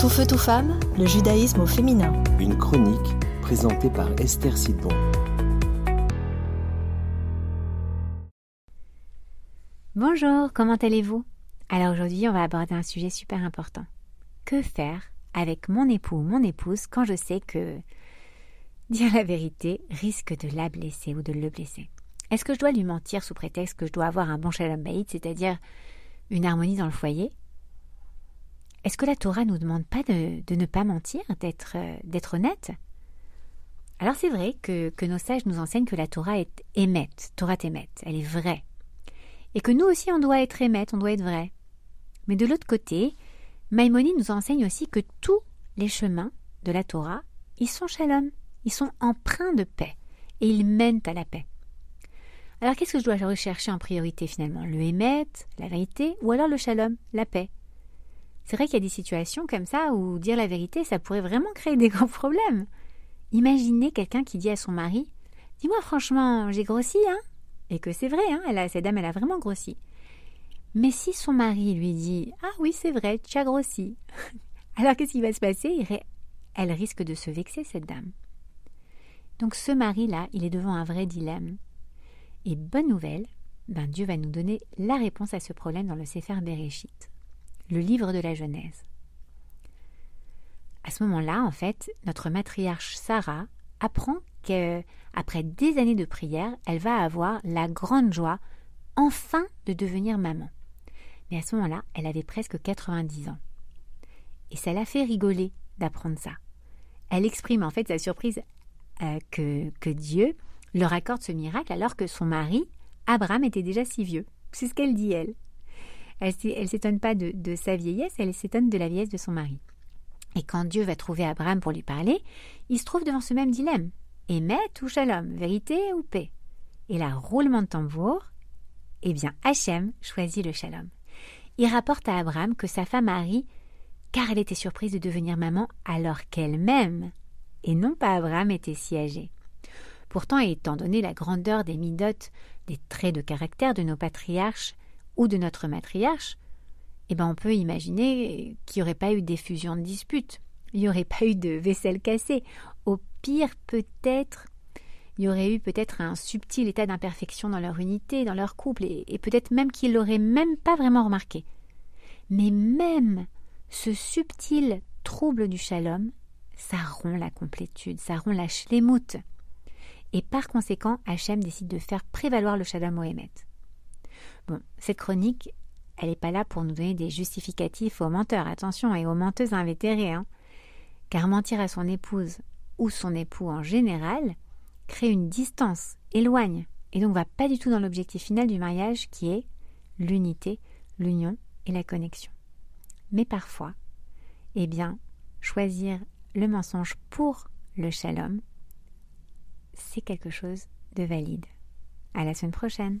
Tout feu, tout femme, le judaïsme au féminin. Une chronique présentée par Esther Sidbon. Bonjour, comment allez-vous? Alors aujourd'hui, on va aborder un sujet super important. Que faire avec mon époux ou mon épouse quand je sais que dire la vérité risque de la blesser ou de le blesser? Est-ce que je dois lui mentir sous prétexte que je dois avoir un bon shalom bayit, c'est-à-dire une harmonie dans le foyer? Est-ce que la Torah nous demande pas de, ne pas mentir, d'être euh, honnête? Alors c'est vrai que, que, nos sages nous enseignent que la Torah est émette, Torah émette, elle est vraie. Et que nous aussi on doit être émette, on doit être vrai. Mais de l'autre côté, Maïmonide nous enseigne aussi que tous les chemins de la Torah, ils sont shalom, ils sont empreints de paix, et ils mènent à la paix. Alors qu'est-ce que je dois rechercher en priorité finalement? Le émet, la vérité, ou alors le shalom, la paix? C'est vrai qu'il y a des situations comme ça où dire la vérité, ça pourrait vraiment créer des grands problèmes. Imaginez quelqu'un qui dit à son mari Dis-moi franchement, j'ai grossi, hein? Et que c'est vrai, hein, elle a, cette dame, elle a vraiment grossi. Mais si son mari lui dit Ah oui, c'est vrai, tu as grossi, alors qu'est-ce qui va se passer? Elle risque de se vexer, cette dame. Donc ce mari-là, il est devant un vrai dilemme. Et bonne nouvelle, ben Dieu va nous donner la réponse à ce problème dans le Sefer Bereshit, le livre de la Genèse. À ce moment-là, en fait, notre matriarche Sarah apprend qu'après des années de prière, elle va avoir la grande joie enfin de devenir maman. Mais à ce moment-là, elle avait presque 90 ans. Et ça l'a fait rigoler d'apprendre ça. Elle exprime en fait sa surprise euh, que, que Dieu leur accorde ce miracle alors que son mari, Abraham, était déjà si vieux. C'est ce qu'elle dit, elle. Elle ne s'étonne pas de, sa vieillesse, elle s'étonne de la vieillesse de son mari. Et quand Dieu va trouver Abraham pour lui parler, il se trouve devant ce même dilemme. Émet ou shalom, vérité ou paix? Et là, roulement de tambour, eh bien, Hachem choisit le shalom. Il rapporte à Abraham que sa femme Marie, car elle était surprise de devenir maman alors qu'elle-même, et non pas Abraham, était si âgé. Pourtant, étant donné la grandeur des midotes, des traits de caractère de nos patriarches ou de notre matriarche, eh ben on peut imaginer qu'il n'y aurait pas eu d'effusion de disputes, il n'y aurait pas eu de vaisselle cassée. Au pire, peut-être, il y aurait eu peut-être un subtil état d'imperfection dans leur unité, dans leur couple, et, peut-être même qu'ils l'auraient même pas vraiment remarqué. Mais même ce subtil trouble du shalom, ça rompt la complétude, ça rompt la et par conséquent, Hachem décide de faire prévaloir le Shalom Mohamed. Bon, cette chronique, elle n'est pas là pour nous donner des justificatifs aux menteurs, attention, et aux menteuses invétérées, hein. car mentir à son épouse ou son époux en général crée une distance, éloigne, et donc va pas du tout dans l'objectif final du mariage qui est l'unité, l'union et la connexion. Mais parfois, eh bien, choisir le mensonge pour le shalom, c'est quelque chose de valide. À la semaine prochaine.